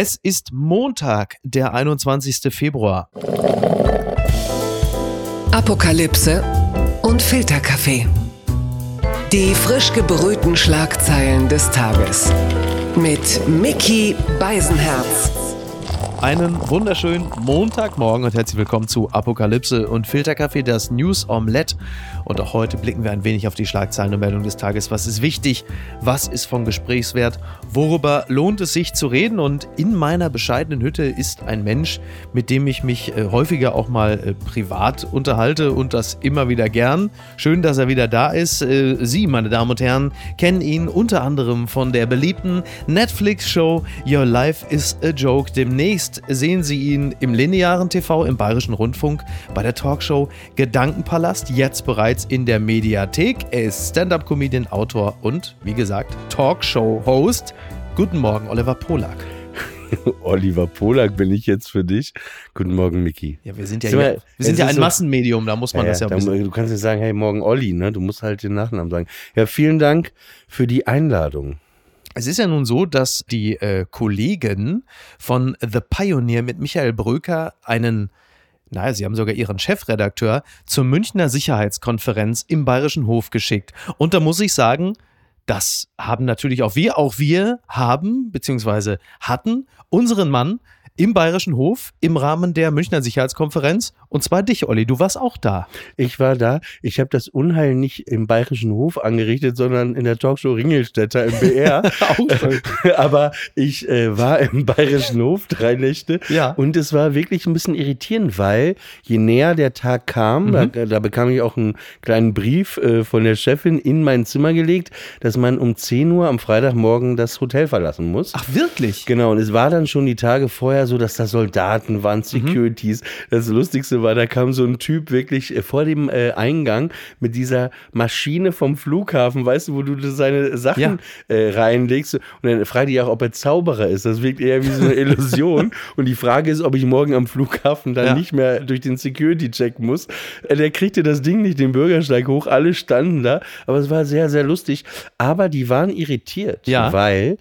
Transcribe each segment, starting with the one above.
Es ist Montag, der 21. Februar. Apokalypse und Filterkaffee. Die frisch gebrühten Schlagzeilen des Tages. Mit Mickey Beisenherz. Einen wunderschönen Montagmorgen und herzlich willkommen zu Apokalypse und Filterkaffee, das News Omelette. Und auch heute blicken wir ein wenig auf die Schlagzeilen und Meldungen des Tages. Was ist wichtig? Was ist von Gesprächswert? Worüber lohnt es sich zu reden? Und in meiner bescheidenen Hütte ist ein Mensch, mit dem ich mich äh, häufiger auch mal äh, privat unterhalte und das immer wieder gern. Schön, dass er wieder da ist. Äh, Sie, meine Damen und Herren, kennen ihn unter anderem von der beliebten Netflix-Show Your Life is a Joke. Demnächst sehen Sie ihn im linearen TV, im Bayerischen Rundfunk, bei der Talkshow Gedankenpalast, jetzt bereits in der Mediathek. Er ist Stand-up-Comedian, Autor und, wie gesagt, Talkshow-Host. Guten Morgen, Oliver Polak. Oliver Polak bin ich jetzt für dich. Guten Morgen, Miki. Ja, wir sind ja, hier, wir sind ja ein so, Massenmedium, da muss man ja, das ja da, wissen. Du kannst ja sagen, hey, morgen Olli, ne? Du musst halt den Nachnamen sagen. Ja, vielen Dank für die Einladung. Es ist ja nun so, dass die äh, Kollegen von The Pioneer mit Michael Bröker einen naja, sie haben sogar ihren Chefredakteur zur Münchner Sicherheitskonferenz im Bayerischen Hof geschickt. Und da muss ich sagen, das haben natürlich auch wir, auch wir haben, beziehungsweise hatten unseren Mann im Bayerischen Hof im Rahmen der Münchner Sicherheitskonferenz. Und zwar dich, Olli. Du warst auch da. Ich war da. Ich habe das Unheil nicht im Bayerischen Hof angerichtet, sondern in der Talkshow Ringelstädter im BR. Aber ich äh, war im Bayerischen Hof drei Nächte. Ja. Und es war wirklich ein bisschen irritierend, weil je näher der Tag kam, mhm. da, da, bekam ich auch einen kleinen Brief äh, von der Chefin in mein Zimmer gelegt, dass man um 10 Uhr am Freitagmorgen das Hotel verlassen muss. Ach, wirklich? Genau. Und es war dann schon die Tage vorher so, dass da Soldaten waren, mhm. Securities. Mhm. Das Lustigste war, da kam so ein Typ wirklich äh, vor dem äh, Eingang mit dieser Maschine vom Flughafen, weißt du, wo du seine Sachen ja. äh, reinlegst. Und dann fragt ich auch, ob er Zauberer ist. Das wirkt eher wie so eine Illusion. und die Frage ist, ob ich morgen am Flughafen dann ja. nicht mehr durch den Security-Check muss. Äh, der kriegte das Ding nicht den Bürgersteig hoch. Alle standen da. Aber es war sehr, sehr lustig. Aber die waren irritiert, ja. weil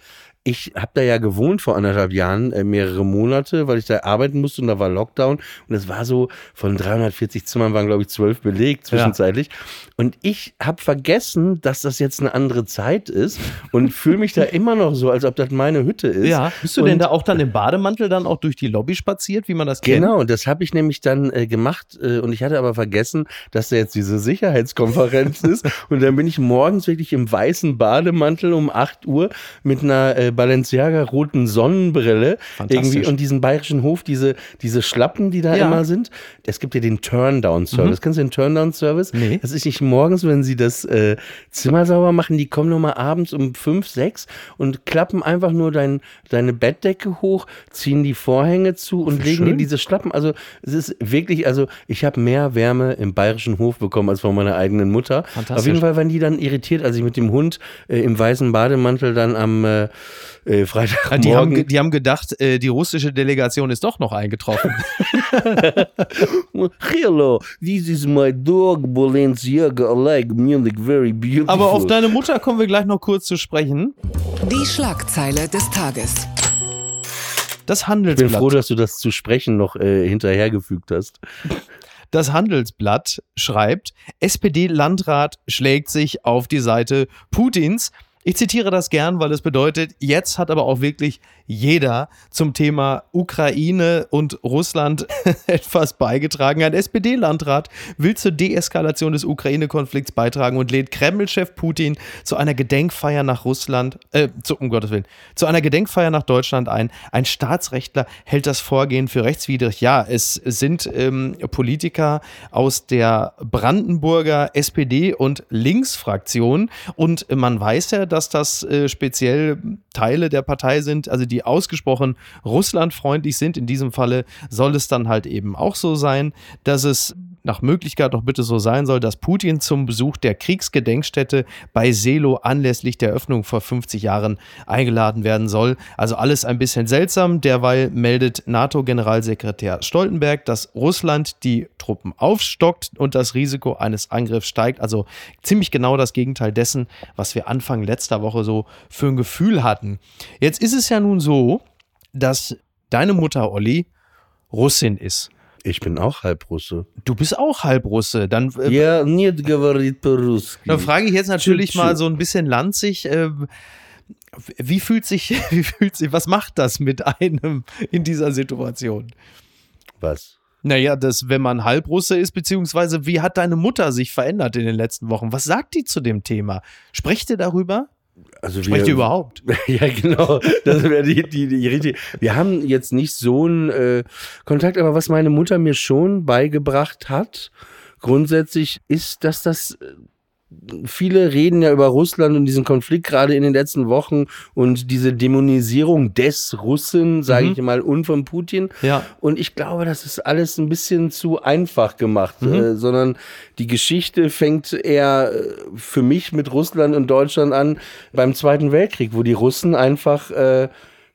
ich habe da ja gewohnt vor anderthalb Jahren, äh, mehrere Monate, weil ich da arbeiten musste und da war Lockdown. Und es war so, von 340 Zimmern waren, glaube ich, zwölf belegt zwischenzeitlich. Ja. Und ich habe vergessen, dass das jetzt eine andere Zeit ist und fühle mich da immer noch so, als ob das meine Hütte ist. Ja, bist du und, denn da auch dann im Bademantel dann auch durch die Lobby spaziert, wie man das kennt? Genau, das habe ich nämlich dann äh, gemacht äh, und ich hatte aber vergessen, dass da jetzt diese Sicherheitskonferenz ist. Und dann bin ich morgens wirklich im weißen Bademantel um 8 Uhr mit einer äh, Balenciaga roten Sonnenbrille irgendwie und diesen bayerischen Hof, diese, diese Schlappen, die da ja. immer sind. Es gibt ja den Turndown-Service. Mhm. Kennst du den Turndown-Service? Nee. Das ist nicht morgens, wenn sie das äh, Zimmer sauber machen, die kommen nochmal abends um fünf, sechs und klappen einfach nur dein, deine Bettdecke hoch, ziehen die Vorhänge zu und legen dir diese Schlappen. Also es ist wirklich, also ich habe mehr Wärme im bayerischen Hof bekommen als von meiner eigenen Mutter. Auf jeden Fall waren die dann irritiert, als ich mit dem Hund äh, im weißen Bademantel dann am äh, äh, Freitagmorgen. Die haben, die haben gedacht, äh, die russische Delegation ist doch noch eingetroffen. Hello, this is my dog Balenciaga. I like music very beautiful. Aber auf deine Mutter kommen wir gleich noch kurz zu sprechen. Die Schlagzeile des Tages. Das Handelsblatt. Ich bin froh, dass du das zu sprechen noch äh, hinterhergefügt hast. Das Handelsblatt schreibt, SPD-Landrat schlägt sich auf die Seite Putins. Ich zitiere das gern, weil es bedeutet, jetzt hat aber auch wirklich jeder zum Thema Ukraine und Russland etwas beigetragen. Ein SPD-Landrat will zur Deeskalation des Ukraine-Konflikts beitragen und lädt Kreml-Chef Putin zu einer Gedenkfeier nach Russland, äh, zu, um Gottes Willen, zu einer Gedenkfeier nach Deutschland ein. Ein Staatsrechtler hält das Vorgehen für rechtswidrig. Ja, es sind ähm, Politiker aus der Brandenburger SPD und Linksfraktion und man weiß ja, dass das äh, speziell Teile der Partei sind, also die ausgesprochen russlandfreundlich sind. In diesem Falle soll es dann halt eben auch so sein, dass es nach Möglichkeit doch bitte so sein soll, dass Putin zum Besuch der Kriegsgedenkstätte bei Selo anlässlich der Öffnung vor 50 Jahren eingeladen werden soll. Also alles ein bisschen seltsam. Derweil meldet NATO-Generalsekretär Stoltenberg, dass Russland die Truppen aufstockt und das Risiko eines Angriffs steigt. Also ziemlich genau das Gegenteil dessen, was wir Anfang letzter Woche so für ein Gefühl hatten. Jetzt ist es ja nun so, dass deine Mutter, Olli, Russin ist. Ich bin auch Halbrusse. Du bist auch Halbrusse. Dann, äh, Ja, nicht говорит по-русски. dann frage ich jetzt natürlich Tschüss, mal tschüss. so ein bisschen lanzig. Äh, wie fühlt sich, wie fühlt sich, was macht das mit einem in dieser Situation? Was? Naja, das, wenn man Halbrusse ist, beziehungsweise wie hat deine Mutter sich verändert in den letzten Wochen? Was sagt die zu dem Thema? Sprecht ihr darüber? Also Sprecht ihr überhaupt? Ja, genau. Das wäre die, die, die richtige. Wir haben jetzt nicht so einen äh, Kontakt, aber was meine Mutter mir schon beigebracht hat, grundsätzlich ist, dass das. Viele reden ja über Russland und diesen Konflikt gerade in den letzten Wochen und diese Dämonisierung des Russen, sage Mhm. ich mal, und von Putin. Ja. Und ich glaube, das ist alles ein bisschen zu einfach gemacht, Mhm. äh, sondern die Geschichte fängt eher äh, für mich mit Russland und Deutschland an beim Zweiten Weltkrieg, wo die Russen einfach äh,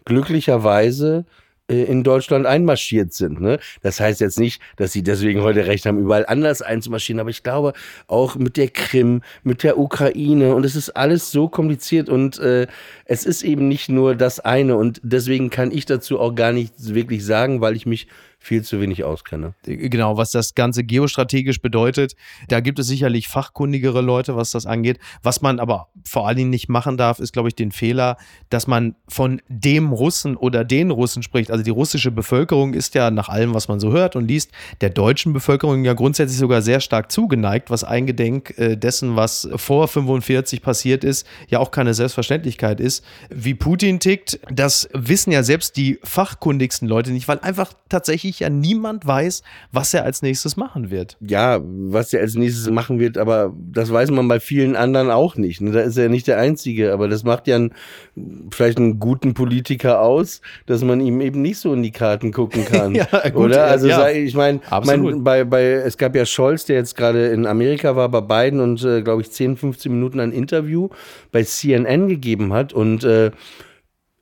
glücklicherweise in Deutschland einmarschiert sind. Ne? Das heißt jetzt nicht, dass sie deswegen heute recht haben, überall anders einzumarschieren, aber ich glaube auch mit der Krim, mit der Ukraine und es ist alles so kompliziert und äh, es ist eben nicht nur das eine und deswegen kann ich dazu auch gar nichts wirklich sagen, weil ich mich viel zu wenig auskenne. Genau, was das Ganze geostrategisch bedeutet. Da gibt es sicherlich fachkundigere Leute, was das angeht. Was man aber vor allen Dingen nicht machen darf, ist, glaube ich, den Fehler, dass man von dem Russen oder den Russen spricht. Also die russische Bevölkerung ist ja nach allem, was man so hört und liest, der deutschen Bevölkerung ja grundsätzlich sogar sehr stark zugeneigt, was eingedenk äh, dessen, was vor 45 passiert ist, ja auch keine Selbstverständlichkeit ist. Wie Putin tickt, das wissen ja selbst die fachkundigsten Leute nicht, weil einfach tatsächlich ja niemand weiß, was er als nächstes machen wird. Ja, was er als nächstes machen wird, aber das weiß man bei vielen anderen auch nicht. Ne? Da ist er nicht der Einzige, aber das macht ja einen, vielleicht einen guten Politiker aus, dass man ihm eben nicht so in die Karten gucken kann. Ja, gut, Oder? Also ja. sei- ich meine, mein, bei, bei, es gab ja Scholz, der jetzt gerade in Amerika war, bei Biden und äh, glaube ich 10, 15 Minuten ein Interview bei CNN gegeben hat und äh,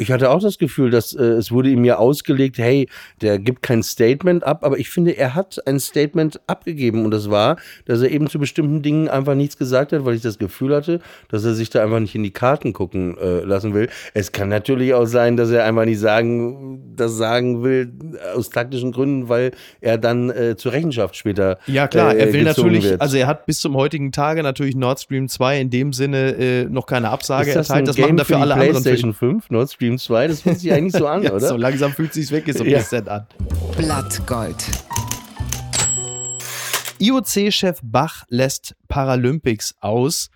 ich hatte auch das Gefühl, dass äh, es wurde ihm ja ausgelegt, hey, der gibt kein Statement ab, aber ich finde, er hat ein Statement abgegeben und das war, dass er eben zu bestimmten Dingen einfach nichts gesagt hat, weil ich das Gefühl hatte, dass er sich da einfach nicht in die Karten gucken äh, lassen will. Es kann natürlich auch sein, dass er einfach nicht sagen, das sagen will äh, aus taktischen Gründen, weil er dann äh, zur Rechenschaft später Ja, klar, äh, er will gezogen natürlich, wird. also er hat bis zum heutigen Tage natürlich Nord Stream 2 in dem Sinne äh, noch keine Absage erteilt. Das machen dafür alle anderen. PlayStation 5, Nord Stream 2, das fühlt sich eigentlich so an, ja, oder? so langsam fühlt sich's wirklich so ein Ja. bisschen an. Blattgold. IOC-Chef Bach lässt Paralympics aus.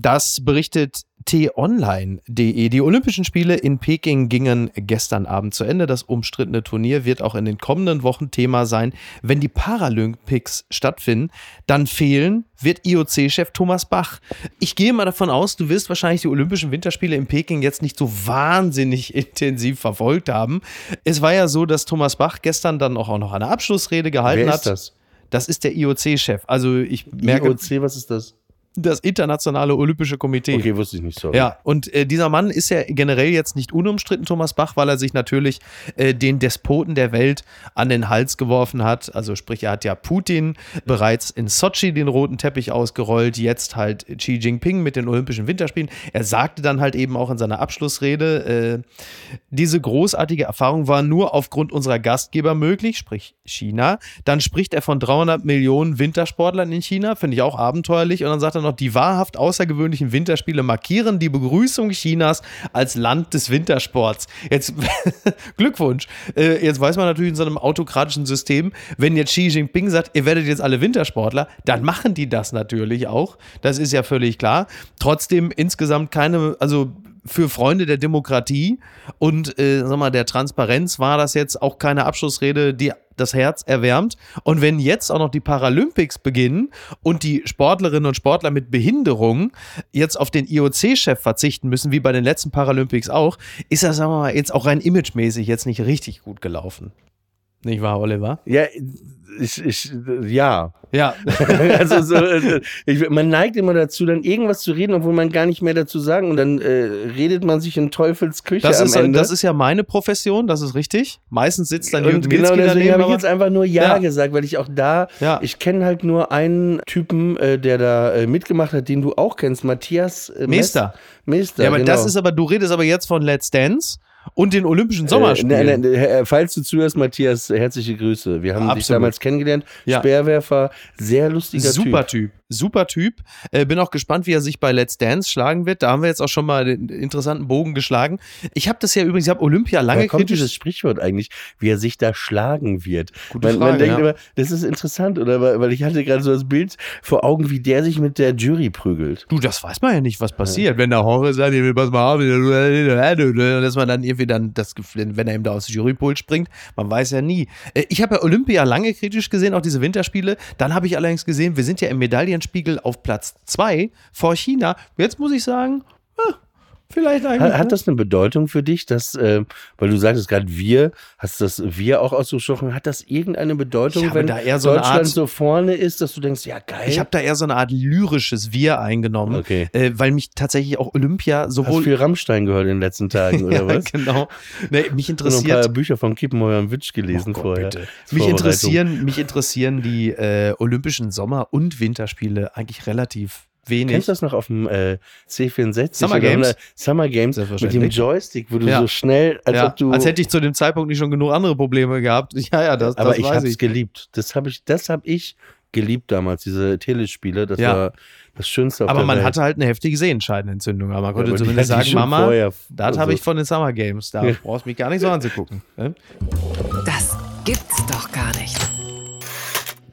Das berichtet t-online.de. Die Olympischen Spiele in Peking gingen gestern Abend zu Ende. Das umstrittene Turnier wird auch in den kommenden Wochen Thema sein. Wenn die Paralympics stattfinden, dann fehlen wird IOC-Chef Thomas Bach. Ich gehe mal davon aus, du wirst wahrscheinlich die Olympischen Winterspiele in Peking jetzt nicht so wahnsinnig intensiv verfolgt haben. Es war ja so, dass Thomas Bach gestern dann auch noch eine Abschlussrede gehalten Wer hat. ist das? Das ist der IOC-Chef. Also ich merke, IOC, was ist das? Das Internationale Olympische Komitee. Okay, wusste ich nicht, sorry. Ja, und äh, dieser Mann ist ja generell jetzt nicht unumstritten, Thomas Bach, weil er sich natürlich äh, den Despoten der Welt an den Hals geworfen hat. Also sprich, er hat ja Putin bereits in Sochi den roten Teppich ausgerollt, jetzt halt Xi Jinping mit den Olympischen Winterspielen. Er sagte dann halt eben auch in seiner Abschlussrede, äh, diese großartige Erfahrung war nur aufgrund unserer Gastgeber möglich, sprich China. Dann spricht er von 300 Millionen Wintersportlern in China, finde ich auch abenteuerlich. Und dann sagt er noch, die wahrhaft außergewöhnlichen Winterspiele markieren die Begrüßung Chinas als Land des Wintersports. Jetzt Glückwunsch. Äh, jetzt weiß man natürlich in so einem autokratischen System, wenn jetzt Xi Jinping sagt, ihr werdet jetzt alle Wintersportler, dann machen die das natürlich auch. Das ist ja völlig klar. Trotzdem insgesamt keine, also für Freunde der Demokratie und äh, sag mal, der Transparenz war das jetzt auch keine Abschlussrede, die das Herz erwärmt. Und wenn jetzt auch noch die Paralympics beginnen und die Sportlerinnen und Sportler mit Behinderung jetzt auf den IOC-Chef verzichten müssen, wie bei den letzten Paralympics auch, ist das, sagen wir mal, jetzt auch rein imagemäßig jetzt nicht richtig gut gelaufen. Nicht wahr, Oliver? Ja, ich, ich, ja. Ja. also so, äh, ich, man neigt immer dazu, dann irgendwas zu reden, obwohl man gar nicht mehr dazu sagen und dann äh, redet man sich in Teufels Küche Das am ist, Ende. das ist ja meine Profession, das ist richtig. Meistens sitzt dann Jürgen genau deswegen habe ich jetzt einfach nur ja, Ja. gesagt, weil ich auch da, Ja. ich kenne halt nur einen Typen, äh, der da äh, mitgemacht hat, den du auch kennst, Matthias äh, Meester. Meester, Ja, aber genau. das ist aber, du redest aber jetzt von Let's Dance und den Olympischen Äh, Sommerspielen. ne, ne, äh, falls du zuhörst, Matthias, herzliche Grüße. Wir haben dich Absolut. damals kennengelernt. Ja. Speerwerfer, sehr lustiger Super Typ. Typ. Super Typ. Äh, bin auch gespannt, wie er sich bei Let's Dance schlagen wird. Da haben wir jetzt auch schon mal den interessanten Bogen geschlagen. Ich habe das ja übrigens, ich habe Olympia lange Woher kommt kritisch. dieses Sprichwort eigentlich, wie er sich da schlagen wird? Gute man, man Frage, denkt ja. immer, das ist interessant, oder? Weil ich hatte gerade so das Bild vor Augen, wie der sich mit der Jury prügelt. Du, das weiß man ja nicht, was passiert. Wenn der Horror sagt, ihr will pass mal auf, dass man dann irgendwie dann das, wenn er ihm da aus dem Jurypult springt, man weiß ja nie. Äh, Ich habe ja Olympia lange kritisch gesehen, auch diese Winterspiele. Dann habe ich allerdings gesehen, wir sind ja im Medaillenspiegel auf Platz zwei vor China. Jetzt muss ich sagen, ah, vielleicht eigentlich. Hat, hat das eine Bedeutung für dich, dass, äh, weil du sagtest gerade wir, hast das wir auch ausgesprochen, hat das irgendeine Bedeutung, Ich wenn da eher so Deutschland Art- so vorne ist, dass du denkst, ja geil. ich habe da eher so eine Art lyrisches Wir eingenommen, Okay. äh, weil mich tatsächlich auch Olympia Hast sowohl viel Rammstein gehört in den letzten Tagen, oder ja, was? genau. Nee, mich Ich habe noch ein interessiert paar Bücher von Kiepenheuer und Witsch gelesen Oh Gott, vorher. Mich interessieren, mich interessieren die äh, Olympischen Sommer- und Winterspiele eigentlich relativ wenig. Kennst du das noch auf dem äh, C64? Summer Games? einer Summer Games mit dem. Joystick, wo du Ja. so schnell, als ja, ob du. als hätte ich zu dem Zeitpunkt nicht schon genug andere Probleme gehabt. Ja, ja, das, aber das ich weiß habe es ich. geliebt. Das habe ich, das habe ich geliebt damals, diese Telespiele. Das Ja. war das Schönste auf Aber der man Welt. hatte halt eine heftige Sehenscheidenentzündung. Aber man konnte aber die zumindest sagen, Mama, vorher. das Also- habe ich von den Summer Games. Da Ja. brauchst du mich gar nicht so anzugucken. ne? Das gibt's doch gar nicht.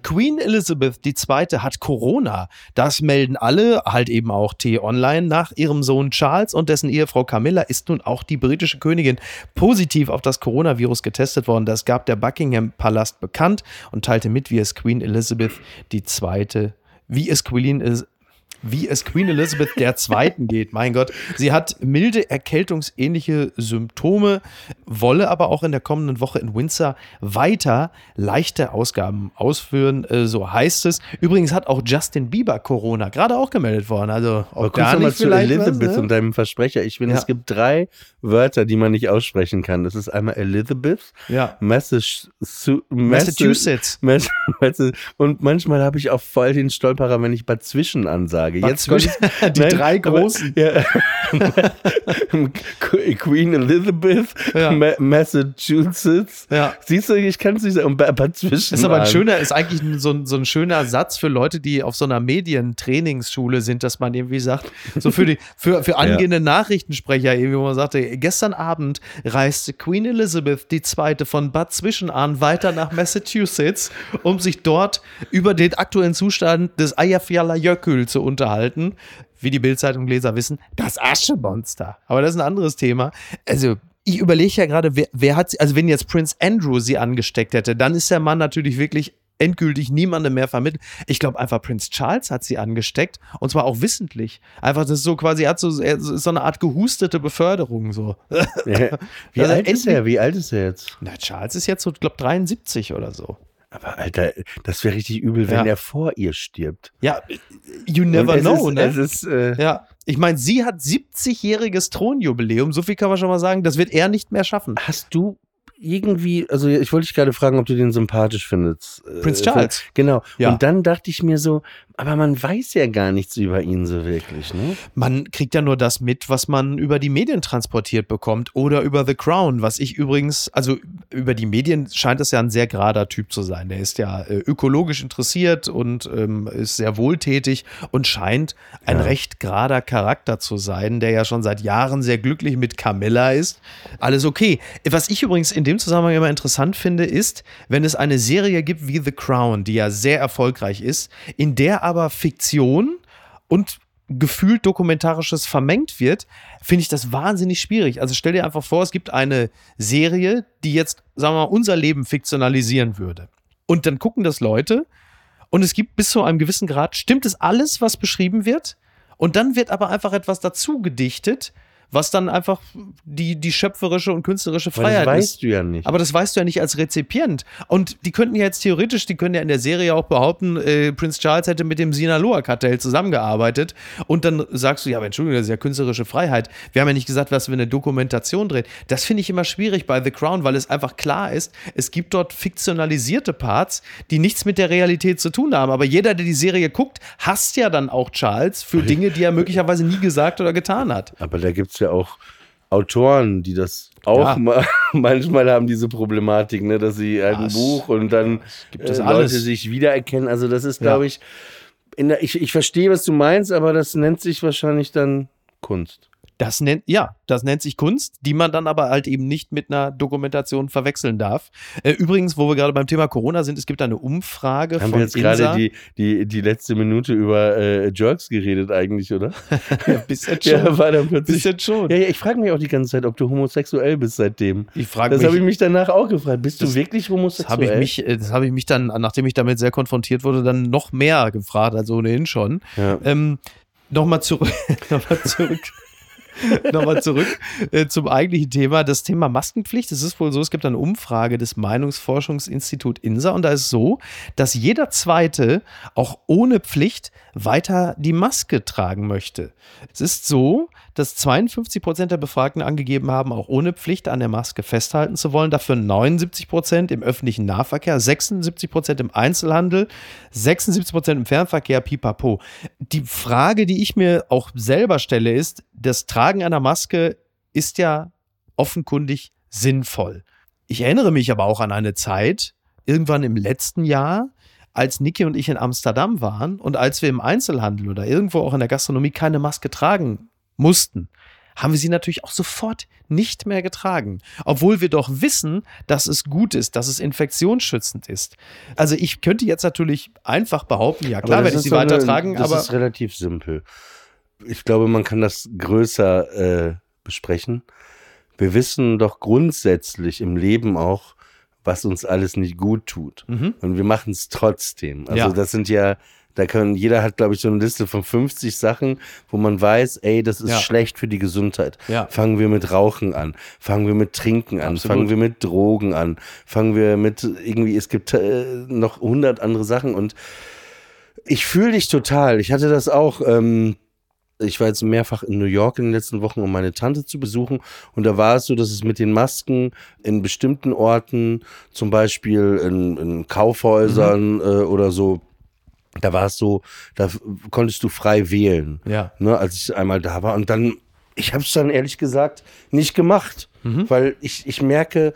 Queen Elizabeth II. hat Corona. Das melden alle, halt eben auch T-Online. Nach ihrem Sohn Charles und dessen Ehefrau Camilla ist nun auch die britische Königin positiv auf das Coronavirus getestet worden. Das gab der Buckingham Palast bekannt und teilte mit, wie es Queen Elizabeth II. Wie es Queen wie es Queen Elizabeth II. geht. Mein Gott, sie hat milde erkältungsähnliche Symptome, wolle aber auch in der kommenden Woche in Windsor weiter leichte Ausgaben ausführen, äh, so heißt es. Übrigens hat auch Justin Bieber Corona gerade auch gemeldet worden. Also Aber auch da nochmal nicht zu Elizabeth was, ne? und deinem Versprecher. Ich finde, Ja. es gibt drei Wörter, die man nicht aussprechen kann. Das ist einmal Elizabeth, Ja. Message, Su- Massachusetts. Mass- Mass- Und manchmal habe ich auch voll den Stolperer, wenn ich Bad Zwischen ansage. Bad Jetzt ich- die drei aber- großen. Ja. Queen Elizabeth, Ja. Ma Massachusetts. Ja. Siehst du, ich kann es nicht sagen. Bad Zwischen. Ist aber ein schöner, ist eigentlich so ein, so ein schöner Satz für Leute, die auf so einer Medientrainingsschule sind, dass man irgendwie sagt, so für die, für, für angehende Nachrichtensprecher, irgendwie, wo man sagte, gestern Abend reiste Queen Elizabeth II. von Bad Zwischenahn weiter nach Massachusetts, um sich dort über den aktuellen Zustand des Eyjafjallajökull zu unterhalten. Wie die Bildzeitung-Leser wissen, das Aschemonster. Aber das ist ein anderes Thema. Also, ich überlege ja gerade, wer, wer hat sie, also wenn jetzt Prince Andrew sie angesteckt hätte, dann ist der Mann natürlich wirklich endgültig niemandem mehr vermittelt. Ich glaube einfach, Prince Charles hat sie angesteckt und zwar auch wissentlich. Einfach, das ist so quasi, er hat so, ist so eine Art gehustete Beförderung so. Ja. Wie Also alt ist er? Wie alt ist er jetzt? Na, Charles ist jetzt so, glaube 73 oder so. Aber Alter, das wäre richtig übel, wenn Ja. er vor ihr stirbt. Ja, you never know, ist, ne? Es ist, äh, ja, ich meine, sie hat 70-jähriges Thronjubiläum, so viel kann man schon mal sagen, das wird er nicht mehr schaffen. Hast du irgendwie, also ich wollte dich gerade fragen, ob du den sympathisch findest. Äh, Prince Charles? Genau. Ja. Und dann dachte ich mir so, aber man weiß ja gar nichts über ihn so wirklich, ne? Man kriegt ja nur das mit, was man über die Medien transportiert bekommt oder über The Crown, was ich übrigens, also über die Medien scheint es ja ein sehr gerader Typ zu sein. Der ist ja äh, ökologisch interessiert und ähm, ist sehr wohltätig und scheint ein Ja. recht gerader Charakter zu sein, der ja schon seit Jahren sehr glücklich mit Camilla ist. Alles okay. Was ich übrigens in dem Zusammenhang immer interessant finde, ist, wenn es eine Serie gibt wie The Crown, die ja sehr erfolgreich ist, in der aber Fiktion und gefühlt dokumentarisches vermengt wird, finde ich das wahnsinnig schwierig. Also stell dir einfach vor, es gibt eine Serie, die jetzt, sagen wir mal, unser Leben fiktionalisieren würde. Und dann gucken das Leute und es gibt bis zu einem gewissen Grad, stimmt es alles, was beschrieben wird? Und dann wird aber einfach etwas dazu gedichtet, was dann einfach die, die schöpferische und künstlerische Weil das Freiheit weißt ist. du ja nicht. Aber das weißt du ja nicht als Rezipient. Und die könnten ja jetzt theoretisch, die können ja in der Serie auch behaupten, äh, Prince Charles hätte mit dem Sinaloa-Kartell zusammengearbeitet. Und dann sagst du, ja, aber Entschuldigung, das ist ja künstlerische Freiheit. Wir haben ja nicht gesagt, was wir eine Dokumentation drehen. Das finde ich immer schwierig bei The Crown, weil es einfach klar ist, es gibt dort fiktionalisierte Parts, die nichts mit der Realität zu tun haben. Aber jeder, der die Serie guckt, hasst ja dann auch Charles für Dinge, die er möglicherweise nie gesagt oder getan hat. aber da gibt es ja auch Autoren, die das auch Ja. mal, manchmal haben diese Problematik, ne, dass sie halt ein Das- Buch und dann gibt es äh. Leute sich wiedererkennen. Also das ist, Ja. glaube ich, der, ich, ich verstehe, was du meinst, aber das nennt sich wahrscheinlich dann Kunst. Das nennt, ja, das nennt sich Kunst, die man dann aber halt eben nicht mit einer Dokumentation verwechseln darf. Äh, übrigens, wo wir gerade beim Thema Corona sind, es gibt eine Umfrage Haben von wir jetzt Insa. gerade die, die, die letzte Minute über äh, Jerks geredet eigentlich, oder? ja, bis jetzt schon. Ja, war dann bis plötzlich. jetzt schon. Ja, ja, ich frage mich auch die ganze Zeit, ob du homosexuell bist seitdem. Ich frage Das habe ich mich, danach auch gefragt. Bist Das- du wirklich das homosexuell? habe ich mich, äh, das habe ich mich dann, nachdem ich damit sehr konfrontiert wurde, dann noch mehr gefragt als ohnehin schon. Ja. Ähm, Nochmal zurück, nochmal zurück. Nochmal zurück äh, zum eigentlichen Thema, das Thema Maskenpflicht. Es ist wohl so, es gibt eine Umfrage des Meinungsforschungsinstitut INSA und da ist so, dass jeder Zweite auch ohne Pflicht weiter die Maske tragen möchte. Es ist so, dass 52 Prozent der Befragten angegeben haben, auch ohne Pflicht an der Maske festhalten zu wollen. Dafür 79 Prozent im öffentlichen Nahverkehr, 76 Prozent im Einzelhandel, 76 Prozent im Fernverkehr, pipapo. Die Frage, die ich mir auch selber stelle, ist, das Tragen einer Maske ist ja offenkundig sinnvoll. Ich erinnere mich aber auch an eine Zeit, irgendwann im letzten Jahr, als Niki und ich in Amsterdam waren und als wir im Einzelhandel oder irgendwo auch in der Gastronomie keine Maske tragen mussten, haben wir sie natürlich auch sofort nicht mehr getragen. Obwohl wir doch wissen, dass es gut ist, dass es infektionsschützend ist. Also ich könnte jetzt natürlich einfach behaupten, ja klar das werde ich sie so eine- weitertragen, Das aber ist relativ simpel. Ich glaube, man kann das größer äh, besprechen. Wir wissen doch grundsätzlich im Leben auch, was uns alles nicht gut tut. Mhm. Und wir machen es trotzdem. Also Ja. das sind ja, da können, jeder hat, glaube ich, so eine Liste von 50 Sachen, wo man weiß, ey, das ist Ja. schlecht für die Gesundheit. Ja. Fangen wir mit Rauchen an, fangen wir mit Trinken an, Absolut. fangen wir mit Drogen an, fangen wir mit irgendwie, es gibt äh, noch hundert andere Sachen und ich fühle dich total. Ich hatte das auch. Ähm, ich war jetzt mehrfach in New York in den letzten Wochen, um meine Tante zu besuchen. Und da war es so, dass es mit den Masken in bestimmten Orten, zum Beispiel in, in Kaufhäusern äh, oder so, da war es so, da konntest du frei wählen. ja. Ne, als ich einmal da war. Und dann, ich habe es dann ehrlich gesagt nicht gemacht, weil ich, ich merke,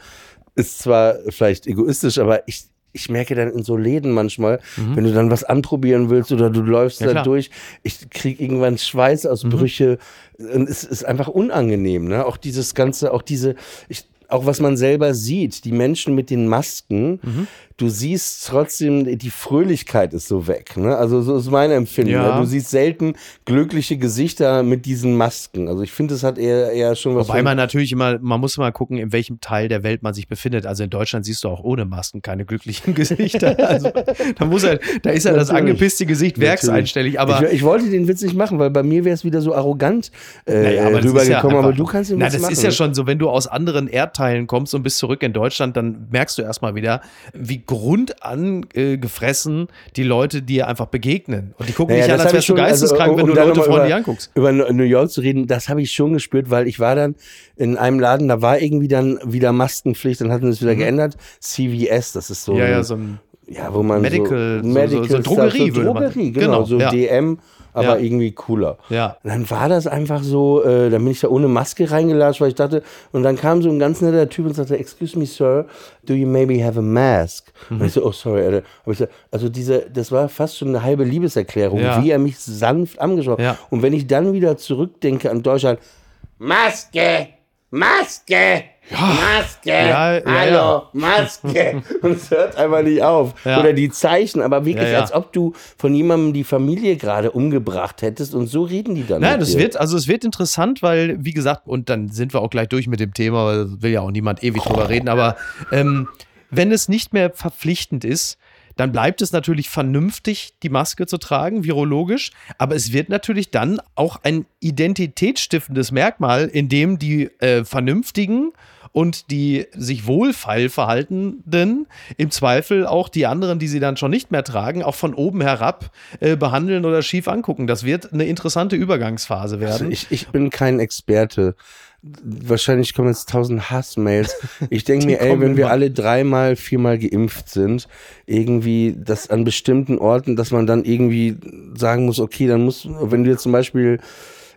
ist zwar vielleicht egoistisch, aber ich, ich merke dann in so Läden manchmal, wenn du dann was anprobieren willst oder du läufst Ja, da durch, ich kriege irgendwann Schweißausbrüche und es ist einfach unangenehm, ne? Auch dieses ganze, auch diese, ich, auch was man selber sieht, die Menschen mit den Masken, Mhm. Du siehst trotzdem, die Fröhlichkeit ist so weg. Ne? Also so ist mein Empfinden. Ja. Ne? Du siehst selten glückliche Gesichter mit diesen Masken. Also ich finde, es hat eher, eher schon was Wobei man natürlich immer, man muss mal gucken, in welchem Teil der Welt man sich befindet. Also in Deutschland siehst du auch ohne Masken keine glücklichen Gesichter. Also da muss er, da ist ja das Natürlich. angepisste Gesicht werkseinstellig. Aber ich, ich wollte den Witz nicht machen, weil bei mir wäre es wieder so arrogant äh, Naja, aber das ist ja rübergekommen, aber du kannst den Na, Witz das machen. ist ja schon so, wenn du aus anderen Erdteilen kommst und bist zurück in Deutschland, dann merkst du erstmal wieder, wie grundan äh, gefressen die Leute dir einfach begegnen. Und die gucken Naja, dich an, das als wärst du also, geisteskrank, um wenn du da Leute freundlich über- anguckst. über New York zu reden, das habe ich schon gespürt, weil ich war dann in einem Laden, da war irgendwie dann wieder Maskenpflicht, dann hatten sie es wieder geändert. CVS, das ist so, Mhm. Ja, ein, ja, so ein ja, wo man Medical- so, Medical so- so Drogerie, Drogerie, genau, genau, so ja. DM, aber Ja. irgendwie cooler. Ja. Und dann war das einfach so, äh, dann bin ich da ohne Maske reingelatscht, weil ich dachte, und dann kam so ein ganz netter Typ und sagte, excuse me, sir, do you maybe have a mask? Und ich so, oh, sorry, Alter. Aber ich so, also diese, das war fast schon eine halbe Liebeserklärung, Ja. wie er mich sanft angeschaut Ja. Und wenn ich dann wieder zurückdenke an Deutschland, Maske, Maske, Maske, Ja, ja, hallo, ja. Maske. und es hört einfach nicht auf. Ja. Oder die Zeichen, aber wirklich, Ja, ja. als ob du von jemandem die Familie gerade umgebracht hättest und so reden die dann. Nein, das dir. wird, also es wird interessant, weil, wie gesagt, und dann sind wir auch gleich durch mit dem Thema, weil will ja auch niemand ewig drüber reden, aber ähm, wenn es nicht mehr verpflichtend ist, dann bleibt es natürlich vernünftig, die Maske zu tragen, virologisch, aber es wird natürlich dann auch ein identitätsstiftendes Merkmal, in dem die äh, Vernünftigen und die sich wohlfeil verhaltenden im Zweifel auch die anderen, die sie dann schon nicht mehr tragen, auch von oben herab äh, behandeln oder schief angucken. Das wird eine interessante Übergangsphase Also werden. ich, ich bin kein Experte. Wahrscheinlich kommen jetzt tausend Hassmails. Ich denke mir, ey, wenn wir immer. alle dreimal, viermal geimpft sind, irgendwie, dass an bestimmten Orten, dass man dann irgendwie sagen muss, okay, dann muss, wenn du jetzt zum Beispiel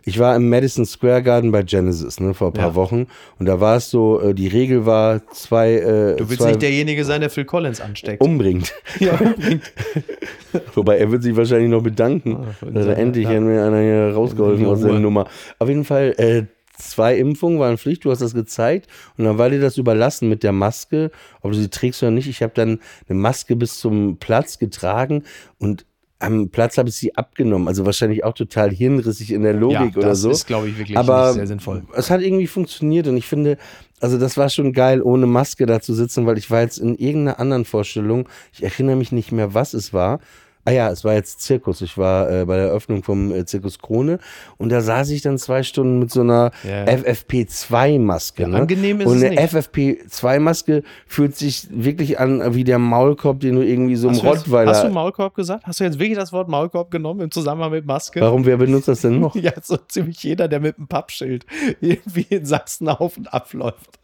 Ich war im Madison Square Garden bei Genesis, ne, vor ein paar Ja. Wochen. Und da war es so, äh, die Regel war zwei. Äh, Du willst zwei nicht derjenige sein, der Phil Collins ansteckt. umbringt. ja. Wobei er wird sich wahrscheinlich noch bedanken, Ah, dass er endlich mir einer hier rausgeholfen aus der. Nummer. Auf jeden Fall, äh, zwei Impfungen waren Pflicht, du hast das gezeigt und dann war dir das überlassen mit der Maske, ob du sie trägst oder nicht. Ich habe dann eine Maske bis zum Platz getragen und am Platz habe ich sie abgenommen. Also wahrscheinlich auch total hirnrissig in der Logik ja, oder das so. ist, glaube ich, wirklich Aber sehr sinnvoll. es hat irgendwie funktioniert und ich finde, also das war schon geil, ohne Maske da zu sitzen, weil ich war jetzt in irgendeiner anderen Vorstellung, ich erinnere mich nicht mehr, was es war. Ah ja, es war jetzt Zirkus. Ich war äh, bei der Eröffnung vom äh, Zirkus Krone und da saß ich dann zwei Stunden mit so einer Ja. FFP2-Maske. Ja, ne? angenehm ist und eine nicht. FFP2-Maske fühlt sich wirklich an wie der Maulkorb, den du irgendwie so Hast du, jetzt, Rottweiler. hast du Maulkorb gesagt? Hast du jetzt wirklich das Wort Maulkorb genommen im Zusammenhang mit Maske? Warum, wer benutzt das denn noch? Ja, so ziemlich jeder, der mit einem Pappschild irgendwie in Sachsen auf und abläuft.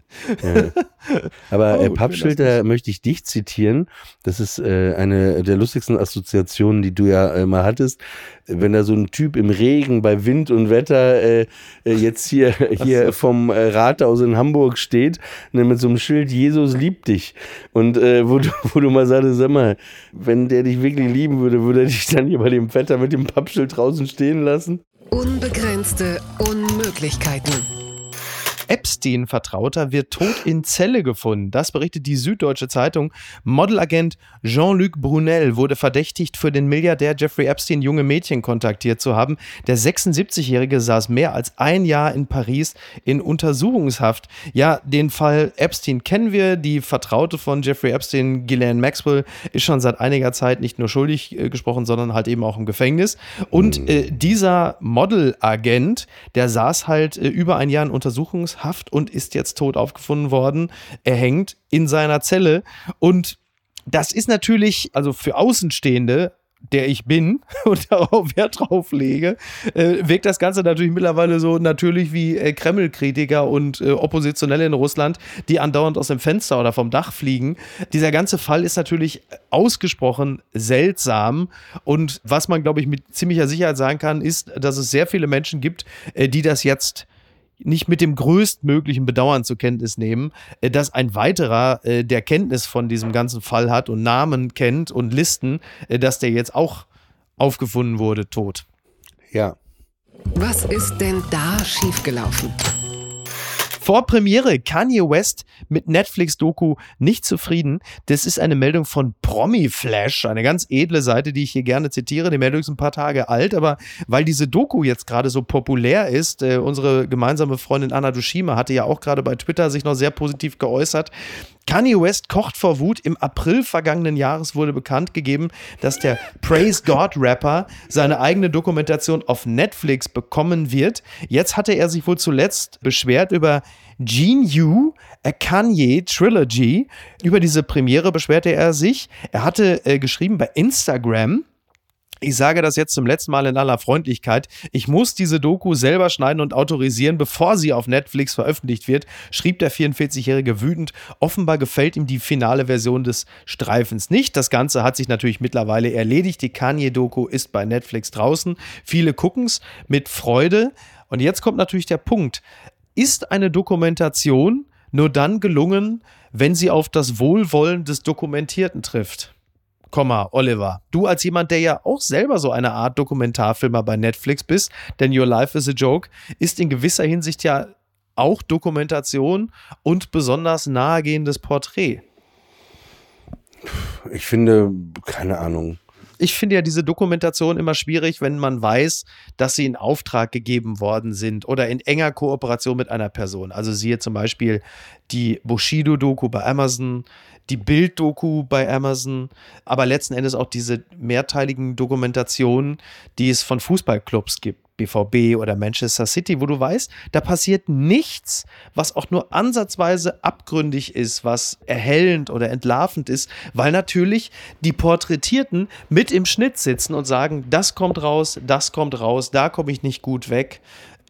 Aber Oh, äh, Pappschilder möchte ich dich zitieren. Das ist äh, eine der lustigsten Assoziationen, die du ja äh, mal hattest. Wenn da so ein Typ im Regen bei Wind und Wetter äh, äh, jetzt hier, hier vom äh, Rathaus in Hamburg steht, ne, mit so einem Schild, Jesus liebt dich. Und äh, wo, du, wo du mal sagst, sag mal, wenn der dich wirklich lieben würde, würde er dich dann hier bei dem Wetter mit dem Pappschild draußen stehen lassen? Unbegrenzte Unmöglichkeiten. Epstein-Vertrauter wird tot in Zelle gefunden. Das berichtet die Süddeutsche Zeitung. Modelagent Jean-Luc Brunel wurde verdächtigt, für den Milliardär Jeffrey Epstein junge Mädchen kontaktiert zu haben. Der 76-Jährige saß mehr als ein Jahr in Paris in Untersuchungshaft. Ja, den Fall Epstein kennen wir. Die Vertraute von Jeffrey Epstein, Ghislaine Maxwell, ist schon seit einiger Zeit nicht nur schuldig äh, gesprochen, sondern halt eben auch im Gefängnis. Und äh, dieser Modelagent, der saß halt äh, über ein Jahr in Untersuchungshaft und ist jetzt tot aufgefunden worden. Er hängt in seiner Zelle und das ist natürlich, also für Außenstehende, der ich bin und darauf Wert drauf lege, äh, wirkt das Ganze natürlich mittlerweile so natürlich wie äh, Kreml-Kritiker und äh, Oppositionelle in Russland, die andauernd aus dem Fenster oder vom Dach fliegen. Dieser ganze Fall ist natürlich ausgesprochen seltsam und was man, glaube ich, mit ziemlicher Sicherheit sagen kann, ist, dass es sehr viele Menschen gibt, äh, die das jetzt nicht mit dem größtmöglichen Bedauern zur Kenntnis nehmen, äh, dass ein weiterer, äh, der Kenntnis von diesem ganzen Fall hat und Namen kennt und Listen, äh, dass der jetzt auch aufgefunden wurde, tot. Ja. Was ist denn da schiefgelaufen? Vor Premiere Kanye West mit Netflix-Doku nicht zufrieden. Das ist eine Meldung von Promi Flash, eine ganz edle Seite, die ich hier gerne zitiere. Die Meldung ist ein paar Tage alt, aber weil diese Doku jetzt gerade so populär ist, äh, unsere gemeinsame Freundin Anna Dushima hatte ja auch gerade bei Twitter sich noch sehr positiv geäußert. Kanye West kocht vor Wut. Im April vergangenen Jahres wurde bekannt gegeben, dass der Praise God Rapper seine eigene Dokumentation auf Netflix bekommen wird. Jetzt hatte er sich wohl zuletzt beschwert über Gene Yu, A Kanye Trilogy. Über diese Premiere beschwerte er sich. Er hatte äh, geschrieben bei Instagram, ich sage das jetzt zum letzten Mal in aller Freundlichkeit. Ich muss diese Doku selber schneiden und autorisieren, bevor sie auf Netflix veröffentlicht wird, schrieb der 44-Jährige wütend. Offenbar gefällt ihm die finale Version des Streifens nicht. Das Ganze hat sich natürlich mittlerweile erledigt. Die Kanye-Doku ist bei Netflix draußen. Viele gucken es mit Freude. Und jetzt kommt natürlich der Punkt. Ist eine Dokumentation nur dann gelungen, wenn sie auf das Wohlwollen des Dokumentierten trifft? Komma, Oliver, du als jemand, der ja auch selber so eine Art Dokumentarfilmer bei Netflix bist, denn Your Life is a Joke, ist in gewisser Hinsicht ja auch Dokumentation und besonders nahegehendes Porträt. Ich finde, keine Ahnung. Ich finde ja diese Dokumentation immer schwierig, wenn man weiß, dass sie in Auftrag gegeben worden sind oder in enger Kooperation mit einer Person. Also siehe zum Beispiel die Bushido-Doku bei Amazon, die Bild-Doku bei Amazon, aber letzten Endes auch diese mehrteiligen Dokumentationen, die es von Fußballclubs gibt. BVB oder Manchester City, wo du weißt, da passiert nichts, was auch nur ansatzweise abgründig ist, was erhellend oder entlarvend ist, weil natürlich die Porträtierten mit im Schnitt sitzen und sagen, das kommt raus, das kommt raus, da komme ich nicht gut weg.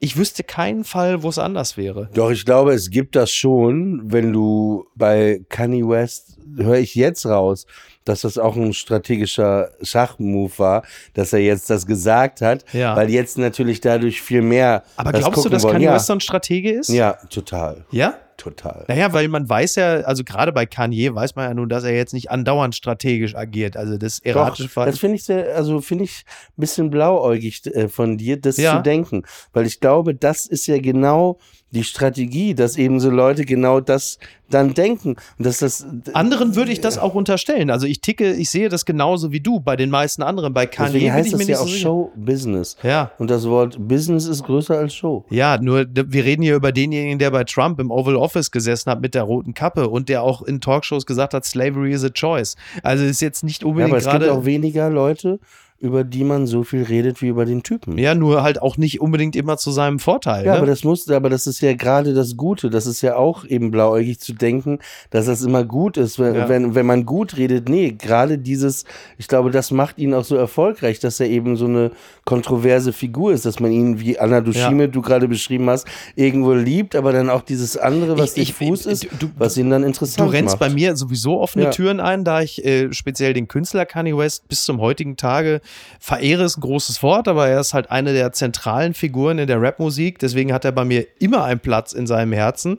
Ich wüsste keinen Fall, wo es anders wäre. Doch, ich glaube, es gibt das schon, wenn du bei Kanye West, höre ich jetzt raus, dass das auch ein strategischer Schachmove war, dass er jetzt das gesagt hat, Ja. weil jetzt natürlich dadurch viel mehr. Aber glaubst du, dass wollen. Kanye ja. West so ein Stratege ist? Ja, total. Ja? Total. Naja, weil man weiß ja, also gerade bei Kanye weiß man ja nun, dass er jetzt nicht andauernd strategisch agiert. Also das erratische das Verhalten. finde ich sehr, also finde ich ein bisschen blauäugig äh, von dir, das Ja. zu denken. Weil ich glaube, das ist ja genau die Strategie, dass eben so Leute genau das dann denken. Und dass das. Anderen würde ich das auch unterstellen. Also ich ticke, ich sehe das genauso wie du bei den meisten anderen. Bei Kanye Deswegen bin heißt ich das ja auch so sicher. Show-Business. Ja. Und das Wort Business ist größer als Show. Ja, nur wir reden hier über denjenigen, der bei Trump im Oval Office gesessen hat mit der roten Kappe und der auch in Talkshows gesagt hat, Slavery is a choice. Also ist jetzt nicht Ja, unbedingt aber es gibt gerade. auch weniger Leute, über die man so viel redet wie über den Typen. Ja, nur halt auch nicht unbedingt immer zu seinem Vorteil. Ja, ne? aber das muss, aber das ist ja gerade das Gute. Das ist ja auch eben blauäugig zu denken, dass das immer gut ist, wenn, Ja. wenn, wenn man gut redet. Nee, gerade dieses, ich glaube, das macht ihn auch so erfolgreich, dass er eben so eine kontroverse Figur ist, dass man ihn, wie Anna Dushime, du gerade beschrieben hast, irgendwo liebt, aber dann auch dieses andere, was Ich- ich- diffus ist, du- du- was ihn dann Du interessant rennst macht. bei mir sowieso offene Ja. Türen ein, da ich äh, speziell den Künstler Kanye West bis zum heutigen Tage verehre, ist ein großes Wort, aber er ist halt eine der zentralen Figuren in der Rapmusik. Deswegen hat er bei mir immer einen Platz in seinem Herzen,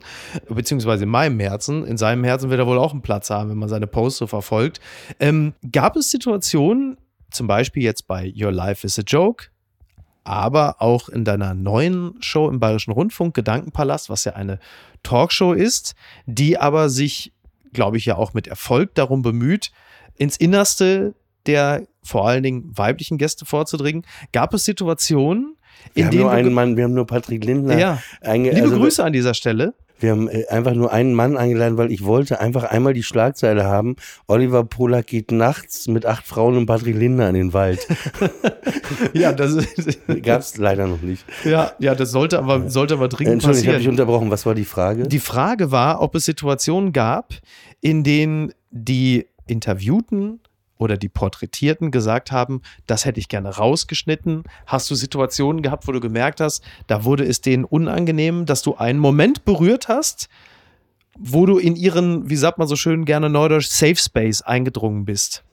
beziehungsweise in meinem Herzen. In seinem Herzen wird er wohl auch einen Platz haben, wenn man seine Posts so verfolgt. Ähm, gab es Situationen, zum Beispiel jetzt bei Your Life is a Joke, aber auch in deiner neuen Show im Bayerischen Rundfunk, Gedankenpalast, was ja eine Talkshow ist, die aber sich, glaube ich, ja auch mit Erfolg darum bemüht, ins Innerste der vor allen Dingen weiblichen Gäste vorzudringen. Gab es Situationen, wir in haben denen nur du einen ge- Mann, wir haben nur Patrick Lindner. Ja. Liebe also- Grüße an dieser Stelle. Wir haben äh, einfach nur einen Mann eingeladen, weil ich wollte einfach einmal die Schlagzeile haben. Oliver Polak geht nachts mit acht Frauen und Patrick Lindner in den Wald. Ja, das, Gab's leider noch nicht. ja, ja, das sollte aber, sollte aber dringend Entschuldigung, ich habe dich passieren. unterbrochen. Was war die Frage? Die Frage war, ob es Situationen gab, in denen die Interviewten oder die Porträtierten gesagt haben, das hätte ich gerne rausgeschnitten. Hast du Situationen gehabt, wo du gemerkt hast, da wurde es denen unangenehm, dass du einen Moment berührt hast, wo du in ihren, wie sagt man so schön gerne neudeutsch, Safe Space eingedrungen bist?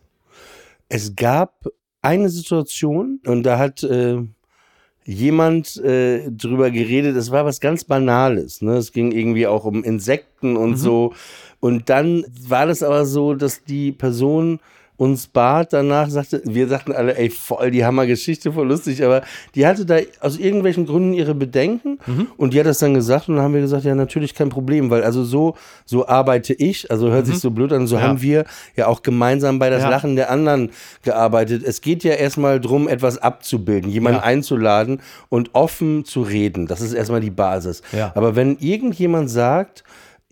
es gab eine Situation und da hat äh, jemand äh, drüber geredet. Es war was ganz Banales. Ne? Es ging irgendwie auch um Insekten und so. Und dann war das aber so, dass die Person uns bat danach, sagte, wir sagten alle, ey, voll die Hammergeschichte, voll lustig, aber die hatte da aus irgendwelchen Gründen ihre Bedenken und die hat das dann gesagt und dann haben wir gesagt, ja, natürlich kein Problem, weil also so, so arbeite ich, also hört sich so blöd an, so Ja. haben wir ja auch gemeinsam bei das Ja. Lachen der anderen gearbeitet. Es geht ja erstmal drum, etwas abzubilden, jemanden Ja. einzuladen und offen zu reden. Das ist erstmal die Basis. Aber wenn irgendjemand sagt,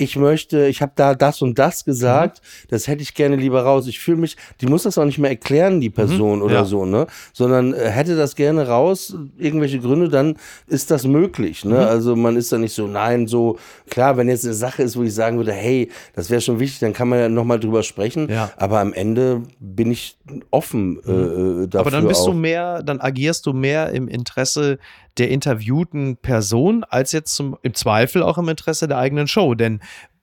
ich möchte, ich habe da das und das gesagt, Mhm. das hätte ich gerne lieber raus. Ich fühle mich, die muss das auch nicht mehr erklären, die Person oder Mhm. Ja. so, ne? Sondern äh, hätte das gerne raus, irgendwelche Gründe, dann ist das möglich, ne? Mhm. Also man ist da nicht so, nein, so, klar, wenn jetzt eine Sache ist, wo ich sagen würde, hey, das wäre schon wichtig, dann kann man ja nochmal drüber sprechen. Ja. Aber am Ende bin ich offen äh, äh, dafür. Aber dann bist auch. du mehr, dann agierst du mehr im Interesse der interviewten Person, als jetzt zum, im Zweifel auch im Interesse der eigenen Show. Denn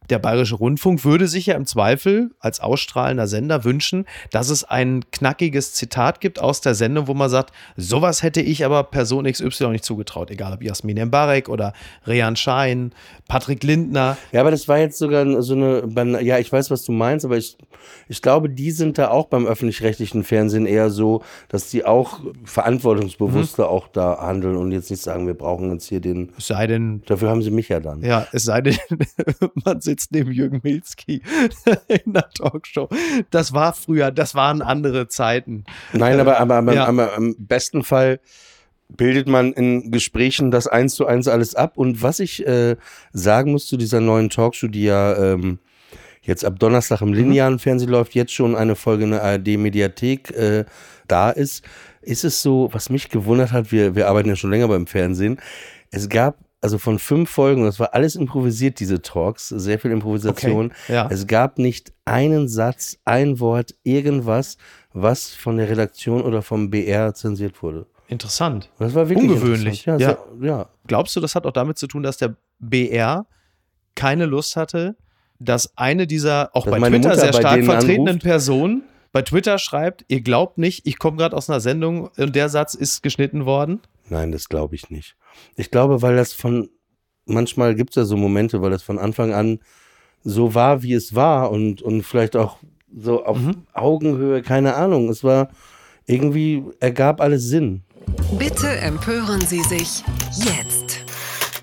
der Bayerische Rundfunk würde sich ja im Zweifel als ausstrahlender Sender wünschen, dass es ein knackiges Zitat gibt aus der Sendung, wo man sagt, sowas hätte ich aber Person XY nicht zugetraut. Egal ob Jasmin Mbarek oder Rehan Schein, Patrick Lindner. Ja, aber das war jetzt sogar so eine, ja, ich weiß, was du meinst, aber ich, ich glaube, die sind da auch beim öffentlich-rechtlichen Fernsehen eher so, dass die auch verantwortungsbewusster auch da handeln und jetzt nicht sagen, wir brauchen jetzt hier den, Es sei denn, dafür haben sie mich ja dann. Ja, es sei denn, man sitzt neben Jürgen Milzki in der Talkshow. Das war früher, das waren andere Zeiten. Nein, aber, aber, aber, Ja. aber im besten Fall bildet man in Gesprächen das eins zu eins alles ab. Und was ich äh, sagen muss zu dieser neuen Talkshow, die ja ähm, jetzt ab Donnerstag im linearen Fernsehen läuft, jetzt schon eine Folge in der ARD-Mediathek äh, da ist, ist es so, was mich gewundert hat, wir, wir arbeiten ja schon länger beim Fernsehen, es gab also von fünf Folgen, das war alles improvisiert, diese Talks, sehr viel Improvisation. Okay, ja. Es gab nicht einen Satz, ein Wort, irgendwas, was von der Redaktion oder vom BR zensiert wurde. Interessant. Das war wirklich Ungewöhnlich, ja. Ja, sehr- ja. Glaubst du, das hat auch damit zu tun, dass der BR keine Lust hatte, dass eine dieser auch Dass bei Twitter Mutter sehr stark vertretenen anruft? Personen bei Twitter schreibt, ihr glaubt nicht, ich komme gerade aus einer Sendung und der Satz ist geschnitten worden? Nein, das glaube ich nicht. Ich glaube, weil das von, manchmal gibt es ja so Momente, weil das von Anfang an so war, wie es war und, und vielleicht auch so auf Mhm. Augenhöhe, keine Ahnung. Es war irgendwie, ergab alles Sinn. Bitte empören Sie sich jetzt.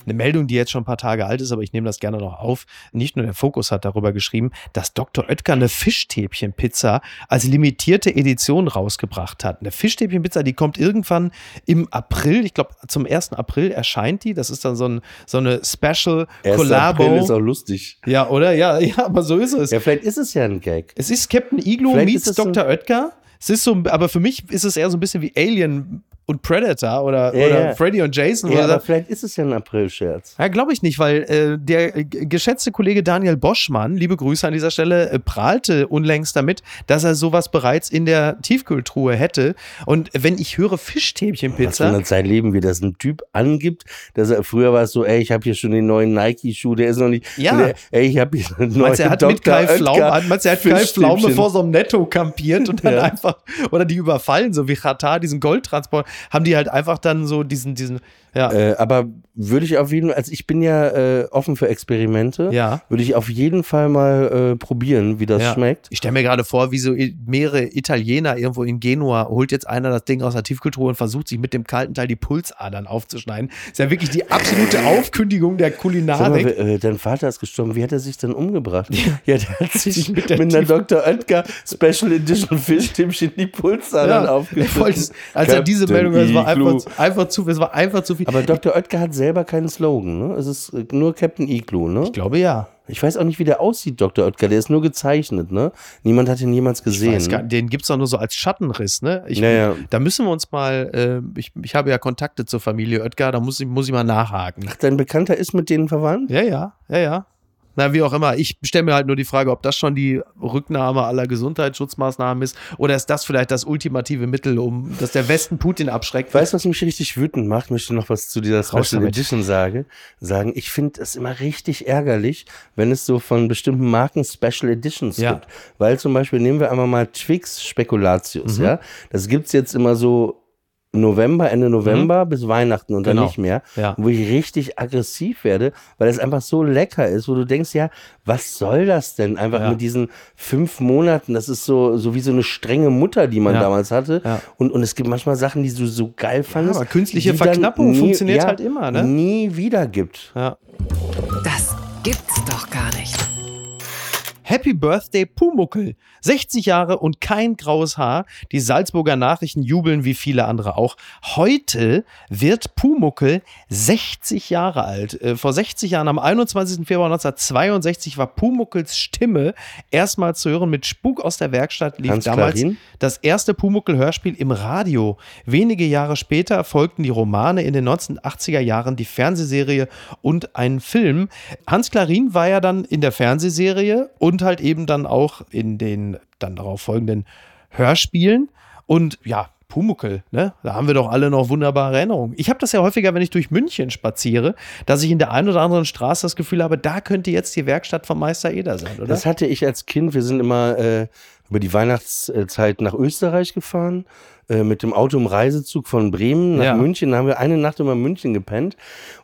Eine Meldung, die jetzt schon ein paar Tage alt ist, aber ich nehme das gerne noch auf. Nicht nur der Fokus hat darüber geschrieben, dass Dr. Oetker eine Fischstäbchenpizza als limitierte Edition rausgebracht hat. Eine Fischstäbchenpizza, die kommt irgendwann im April, ich glaube zum 1. April erscheint die. Das ist dann so, ein, so eine Special Collabo. April ist auch lustig. Ja, oder? Ja, ja, aber so ist es. Ja, vielleicht ist es ja ein Gag. Es ist Captain Igloo Vielleicht meets es so- Dr. Oetker. Es ist so, aber für mich ist es eher so ein bisschen wie Alien und Predator oder, Ja, oder ja. Freddy und Jason. Ja, er aber vielleicht ist es ja ein April-Scherz. ja, glaube ich nicht, weil äh, der äh, geschätzte Kollege Daniel Boschmann, liebe Grüße an dieser Stelle, äh, prahlte unlängst damit, dass er sowas bereits in der Tiefkühltruhe hätte. Und wenn ich höre Fischstäbchenpizza, eine Zeit leben wir, dass ein Typ angibt, dass er früher war es so, ey, ich habe hier schon den neuen Nike-Schuh, der ist noch nicht. Ja. Der, ey, ich habe hier einen neuen meinst du, er hat mit Dr. Kai Oetker Pflaume, meinst er hat Kai Fischstäbchen. vor so einem Netto kampiert und dann Ja. einfach, oder die überfallen, so wie Katar, diesen Goldtransport, haben die halt einfach dann so diesen, diesen, ja, Äh, aber würde ich auf jeden Fall, also ich bin ja äh, offen für Experimente, ja. würde ich auf jeden Fall mal äh, probieren, wie das Ja. schmeckt. Ich stelle mir gerade vor, wie so mehrere Italiener irgendwo in Genua holt jetzt einer das Ding aus der Tiefkühltruhe und versucht sich mit dem kalten Teil die Pulsadern aufzuschneiden. ist ja wirklich die absolute Aufkündigung der mal, Kulinarik. wer- äh, dein Vater ist gestorben, wie hat er sich denn umgebracht? Ja, der hat sich mit mit, der einer Dr. Oetker Special Edition Fischstäbchen die Pulsadern Ja, aufgeschnitten. als er diese Meldung, es war Igloo. einfach, einfach zu, es war einfach zu viel. Aber Dr. Oetker hat selber keinen Slogan, ne? Es ist äh, nur Captain Igloo, ne? ich glaube ja. Ich weiß auch nicht, wie der aussieht, Dr. Oetker. Der ist nur gezeichnet, ne? Niemand hat ihn jemals gesehen. gar, den gibt es doch nur so als Schattenriss, ne? Ich, Ja, ja. Da müssen wir uns mal, äh, ich, ich habe ja Kontakte zur Familie Oetker, da muss ich, muss ich mal nachhaken. Ach, dein Bekannter ist mit denen verwandt? Ja, ja, ja, ja. Na, wie auch immer. Ich stelle mir halt nur die Frage, ob das schon die Rücknahme aller Gesundheitsschutzmaßnahmen ist oder ist das vielleicht das ultimative Mittel, um dass der Westen Putin abschreckt. Weißt du, was mich richtig wütend macht? Möchte noch was zu dieser Special. Edition sage, sagen. Ich finde es immer richtig ärgerlich, wenn es so von bestimmten Marken Special Editions Ja. gibt. Weil zum Beispiel nehmen wir einmal mal Twix Spekulatius, Mhm. ja. Das gibt's jetzt immer so November, Ende November bis Weihnachten und dann Mhm. Genau. nicht mehr. Ja. Wo ich richtig aggressiv werde, weil es einfach so lecker ist, wo du denkst, ja, was soll das denn? Einfach Ja. mit diesen fünf Monaten, das ist so, so wie so eine strenge Mutter, die man Ja. damals hatte. Ja. Und, und es gibt manchmal Sachen, die du so geil fandest. aber künstliche Verknappung funktioniert halt immer, ne? Nie wieder gibt. Ja. Das gibt's doch gar nicht. Happy Birthday Pumuckel. 60 Jahre und kein graues Haar. Die Salzburger Nachrichten jubeln wie viele andere auch. Heute wird Pumuckel 60 Jahre alt. Äh, Vor 60 Jahren, am 21. Februar 1962, war Pumuckels Stimme erstmals zu hören mit Spuk aus der Werkstatt. Lief Hans damals Klarin? das erste Pumuckel-Hörspiel im Radio. Wenige Jahre später folgten die Romane in den 1980er Jahren, die Fernsehserie und ein Film. Hans Klarin war ja dann in der Fernsehserie und halt eben dann auch in den dann darauf folgenden Hörspielen. Und ja, Pumuckel, ne? Da haben wir doch alle noch wunderbare Erinnerungen. Ich habe das ja häufiger, wenn ich durch München spaziere, dass ich in der einen oder anderen Straße das Gefühl habe, da könnte jetzt die Werkstatt von Meister Eder sein, oder? Das hatte ich als Kind. Wir sind immer äh, über die Weihnachtszeit nach Österreich gefahren. Äh, Mit dem Auto im Reisezug von Bremen nach Ja. München. Da haben wir eine Nacht immer in München gepennt.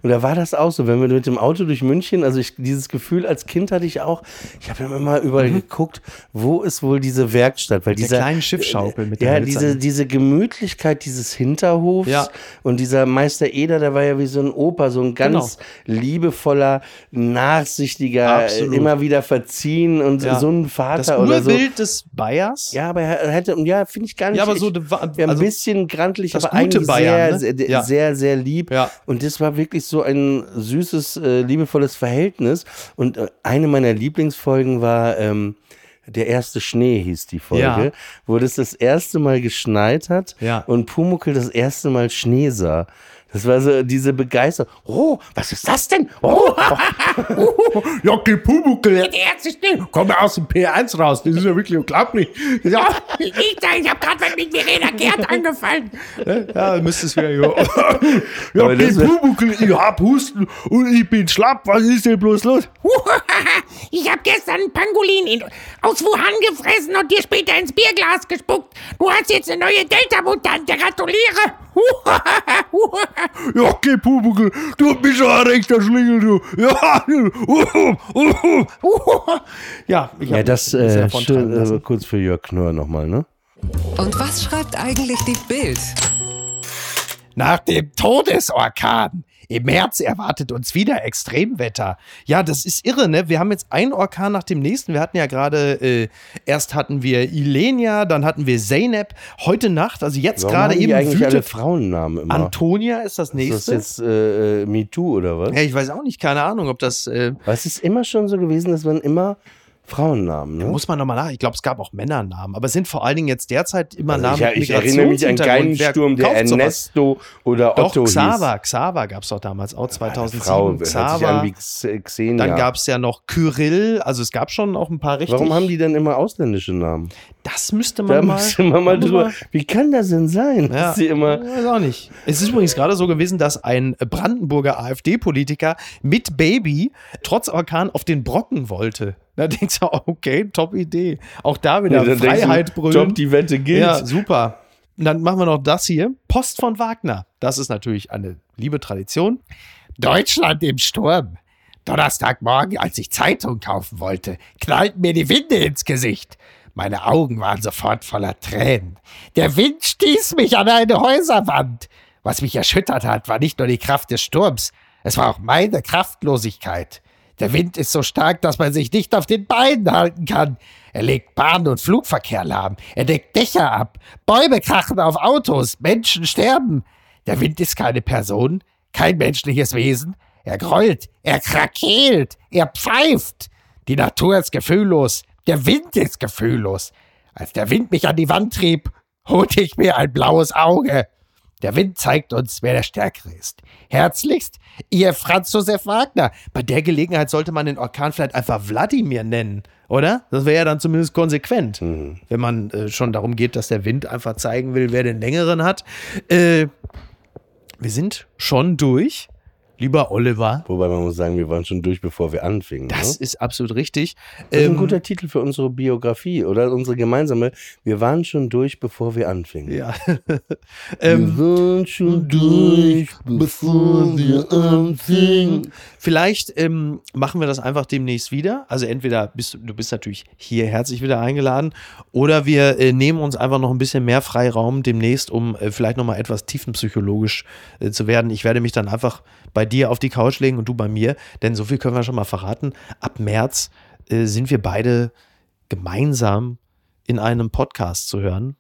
Und da war das auch so, wenn wir mit dem Auto durch München, also ich, dieses Gefühl als Kind hatte ich auch, ich habe immer überall geguckt, wo ist wohl diese Werkstatt? Weil Mhm. dieser, kleinen Schiffschaukel mit der Ja, diese, diese Gemütlichkeit dieses Hinterhofs Ja. und dieser Meister Eder, der war ja wie so ein Opa, so ein ganz liebevoller, nachsichtiger, Absolut. immer wieder verziehen und Ja. so ein das Vater oder so. Des Bayers? Ja, aber er hätte, ja, finde ich gar nicht. Ja, aber so, ja, ein also- bisschen grantlich, aber eigentlich Bayern, sehr, ne? sehr, Ja. sehr, sehr lieb. Ja. Und das war wirklich so ein süßes, äh, liebevolles Verhältnis. Und äh, eine meiner Lieblingsfolgen war ähm, Der erste Schnee hieß die Folge, wo das das erste Mal geschneit hat und Pumuckel das erste Mal Schnee sah. Das war so diese Begeisterung. Oh, was ist das denn? Oh, Jockel Pumuckel, der herzlich Komm aus dem P1 raus, das ist ja wirklich unglaublich. Ja, ich, ich habe gerade mit Verena Gerd angefangen. Ja, müsstest wieder. Ja. Aber Jockel das wär- Pumuckel, ich hab Husten und ich bin schlapp. Was ist denn bloß los? Ich hab gestern einen Pangolin in, aus Wuhan gefressen und dir später ins Bierglas gespuckt. Du hast jetzt eine neue Delta-Mutante. Gratuliere. Jockel Pumuckel, du bist ein rechter Schlingel, du. Ja, Ja, ich Ja, das äh, lassen. äh, kurz für Jörg Knorr nochmal, ne? Und was schreibt eigentlich die Bild? Nach dem Todesorkan im März erwartet uns wieder Extremwetter. Ja, das ist irre, ne? Wir haben jetzt einen Orkan nach dem nächsten. Wir hatten ja gerade, äh, erst hatten wir Ilenia, dann hatten wir Zeynep. Heute Nacht, also jetzt gerade eben eigentlich alle Frauennamen immer? Antonia ist das ist nächste. das jetzt äh, äh, MeToo oder was? ja, ich weiß auch nicht, keine Ahnung, ob das, äh, Aber es ist immer schon so gewesen, dass man immer Frauennamen, ne? muss man nochmal nach. Ich glaube, es gab auch Männernamen, aber es sind vor allen Dingen jetzt derzeit immer Also Namen ich, ich erinnere mich an Migrationshintergrund. keinen Wer Sturm, der sowas? Ernesto oder Doch, Otto hieß. Xaver, Xaver gab es doch damals auch 2007. Frau, Xaver. Xenia. Dann gab es ja noch Kyrill, also es gab schon auch ein paar richtig. Warum haben die denn immer ausländische Namen? Das müsste Da man mal. müssen wir mal drüber. man- Wie kann das denn sein? Ja, die immer. weiß auch nicht. Es ist übrigens gerade so gewesen, dass ein Brandenburger AfD-Politiker mit Baby trotz Orkan auf den Brocken wollte. Da denkst du, okay, top Idee. Auch da wieder Ja, Freiheit brüllen. Top, die Wette gilt. Ja, super. Und dann machen wir noch das hier. Post von Wagner. Das ist natürlich eine liebe Tradition. Deutschland im Sturm. Donnerstagmorgen, als ich Zeitung kaufen wollte, knallten mir die Winde ins Gesicht. Meine Augen waren sofort voller Tränen. Der Wind stieß mich an eine Häuserwand. Was mich erschüttert hat, war nicht nur die Kraft des Sturms, es war auch meine Kraftlosigkeit. Der Wind ist so stark, dass man sich nicht auf den Beinen halten kann. Er legt Bahn- und Flugverkehr lahm. Er deckt Dächer ab. Bäume krachen auf Autos. Menschen sterben. Der Wind ist keine Person, kein menschliches Wesen. Er grollt, er krakeelt, er pfeift. Die Natur ist gefühllos, der Wind ist gefühllos. Als der Wind mich an die Wand trieb, holte ich mir ein blaues Auge. Der Wind zeigt uns, wer der Stärkere ist. Herzlichst, ihr Franz Josef Wagner. Bei der Gelegenheit sollte man den Orkan vielleicht einfach Wladimir nennen, oder? Das wäre ja dann zumindest konsequent, wenn man äh, schon darum geht, dass der Wind einfach zeigen will, wer den längeren hat. Äh, wir sind schon durch, lieber Oliver. Wobei man muss sagen, wir waren schon durch, bevor wir anfingen. Das ne? ist absolut richtig. das ist ein Ähm, guter Titel für unsere Biografie oder unsere gemeinsame. Wir waren schon durch, bevor wir anfingen. ja. ähm, wir waren schon durch, bevor wir anfingen. Vielleicht ähm, machen wir das einfach demnächst wieder. Also entweder bist du, du bist natürlich hier herzlich wieder eingeladen oder wir äh, nehmen uns einfach noch ein bisschen mehr Freiraum demnächst, um äh, vielleicht noch mal etwas tiefenpsychologisch äh, zu werden. Ich werde mich dann einfach bei dir auf die Couch legen und du bei mir, denn so viel können wir schon mal verraten. Ab März äh, sind wir beide gemeinsam in einem Podcast zu hören.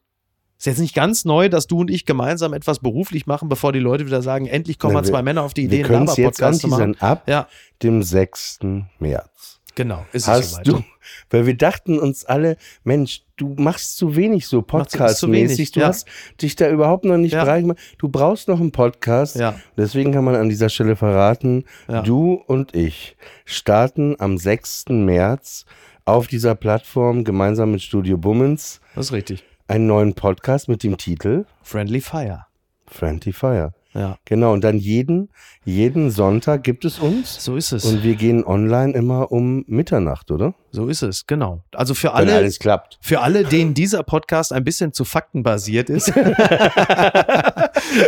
Ist jetzt nicht ganz neu, dass du und ich gemeinsam etwas beruflich machen, bevor die Leute wieder sagen, endlich kommen Na, mal wir- zwei Männer auf die Idee, Wir einen Laber-Podcast zu machen. ab Ja, dem 6. März. Genau. Ist es Hast du, weil wir dachten uns alle, Mensch, du machst zu wenig so Podcast-mäßig. wenig, Du ja. hast dich da überhaupt noch nicht Ja. bereit gemacht. Du brauchst noch einen Podcast. Ja. Deswegen kann man an dieser Stelle verraten, Ja. du und ich starten am 6. März auf dieser Plattform gemeinsam mit Studio Bummens Das ist richtig. einen neuen Podcast mit dem Titel Friendly Fire. Friendly Fire. Ja, Genau, und dann jeden, jeden Sonntag gibt es uns. so ist es. Und wir gehen online immer um Mitternacht, oder? so ist es, genau. Also für Wenn alle, alles klappt. für alle, denen dieser Podcast ein bisschen zu faktenbasiert ist,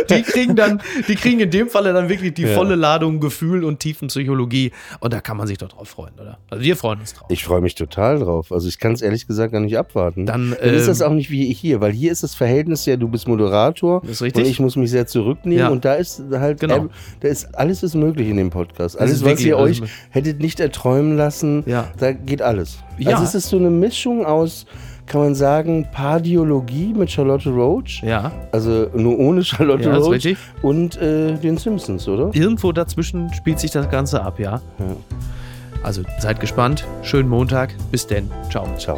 die kriegen dann, die kriegen in dem Falle dann wirklich die Ja. volle Ladung Gefühl und Tiefenpsychologie. Und da kann man sich doch drauf freuen, oder? Also wir freuen uns drauf. Ich freue mich total drauf. Also ich kann es ehrlich gesagt gar nicht abwarten. Dann, Dann ist ähm, das auch nicht wie hier, weil hier ist das Verhältnis ja, du bist Moderator Das ist richtig. und ich muss mich sehr zurücknehmen Ja. Und da ist halt, Genau. ähm, da ist alles ist möglich in dem Podcast. Alles, was ihr euch hättet nicht erträumen lassen, Ja. da geht alles. Ja. Also es ist so eine Mischung aus, kann man sagen, Pardiologie mit Charlotte Roach, Ja, also nur ohne Charlotte Ja, Roach und äh, den Simpsons, oder? irgendwo dazwischen spielt sich das Ganze ab, ja. Ja. Also seid gespannt. Schönen Montag. Bis denn. Ciao. Ciao.